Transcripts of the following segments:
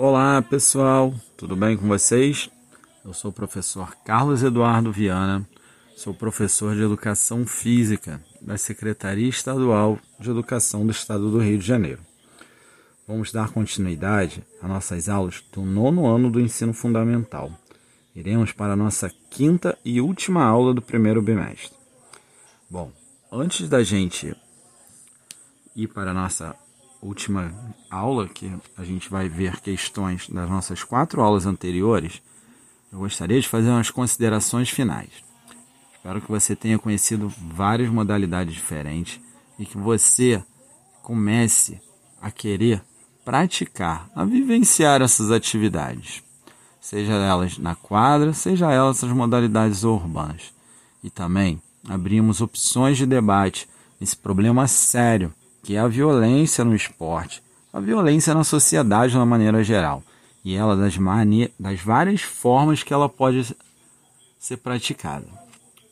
Olá pessoal, tudo bem com vocês? Eu sou o professor Carlos Eduardo Viana, sou professor de Educação Física da Secretaria Estadual de Educação do Estado do Rio de Janeiro. Vamos dar continuidade às nossas aulas do nono ano do ensino fundamental. Iremos para a nossa quinta e última aula do primeiro bimestre. Bom, antes da gente ir para a nossa última aula, que a gente vai ver questões das nossas quatro aulas anteriores, eu gostaria de fazer umas considerações finais. Espero que você tenha conhecido várias modalidades diferentes e que você comece a querer praticar, a vivenciar essas atividades, seja elas na quadra, seja elas as modalidades urbanas. E também abrimos opções de debate nesse problema sério que é a violência no esporte, a violência na sociedade de uma maneira geral, e ela das, das várias formas que ela pode ser praticada.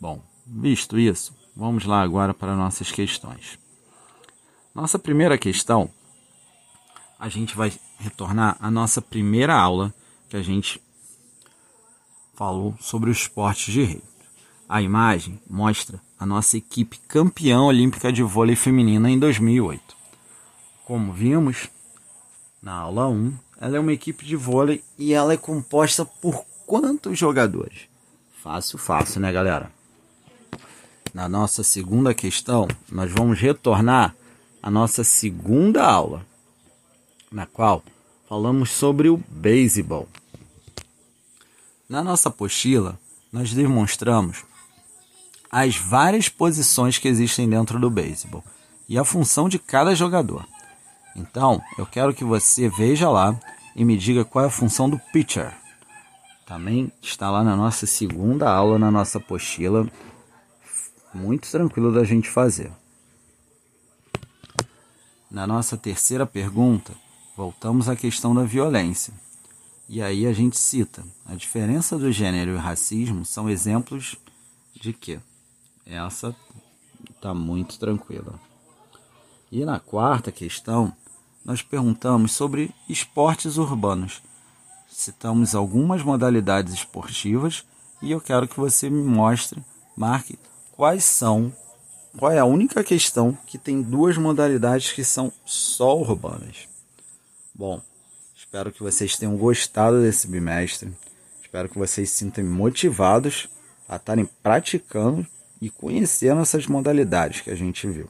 Bom, visto isso, vamos lá agora para nossas questões. Nossa primeira questão, a gente vai retornar à nossa primeira aula que a gente falou sobre o esporte de rei. A imagem mostra a nossa equipe campeã olímpica de vôlei feminina em 2008. Como vimos na aula 1, ela é uma equipe de vôlei e ela é composta por quantos jogadores? Fácil, fácil, né, galera? Na nossa segunda questão, nós vamos retornar à nossa segunda aula, na qual falamos sobre o beisebol. Na nossa apostila, nós demonstramos as várias posições que existem dentro do beisebol e a função de cada jogador. Então, eu quero que você veja lá e me diga qual é a função do pitcher. Também está lá na nossa segunda aula, na nossa apostila. Muito tranquilo da gente fazer. Na nossa terceira pergunta, voltamos à questão da violência. E aí a gente cita: a diferença do gênero e racismo são exemplos de quê? Essa está muito tranquila. E na quarta questão, nós perguntamos sobre esportes urbanos. Citamos algumas modalidades esportivas e eu quero que você me mostre, marque quais são, qual é a única questão que tem duas modalidades que são só urbanas. Bom, espero que vocês tenham gostado desse bimestre. Espero que vocês se sintam motivados a estarem praticando e conhecendo essas modalidades que a gente viu.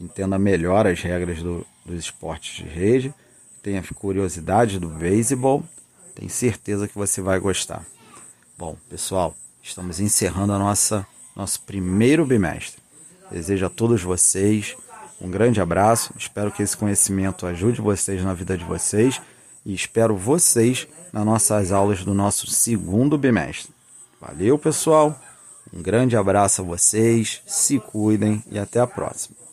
Entenda melhor as regras do, dos esportes de rede, tenha curiosidade do beisebol, tenho certeza que você vai gostar. Bom, pessoal, estamos encerrando a nossa nosso primeiro bimestre. Desejo a todos vocês um grande abraço. Espero que esse conhecimento ajude vocês na vida de vocês e espero vocês nas nossas aulas do nosso segundo bimestre. Valeu, pessoal! Um grande abraço a vocês, se cuidem e até a próxima.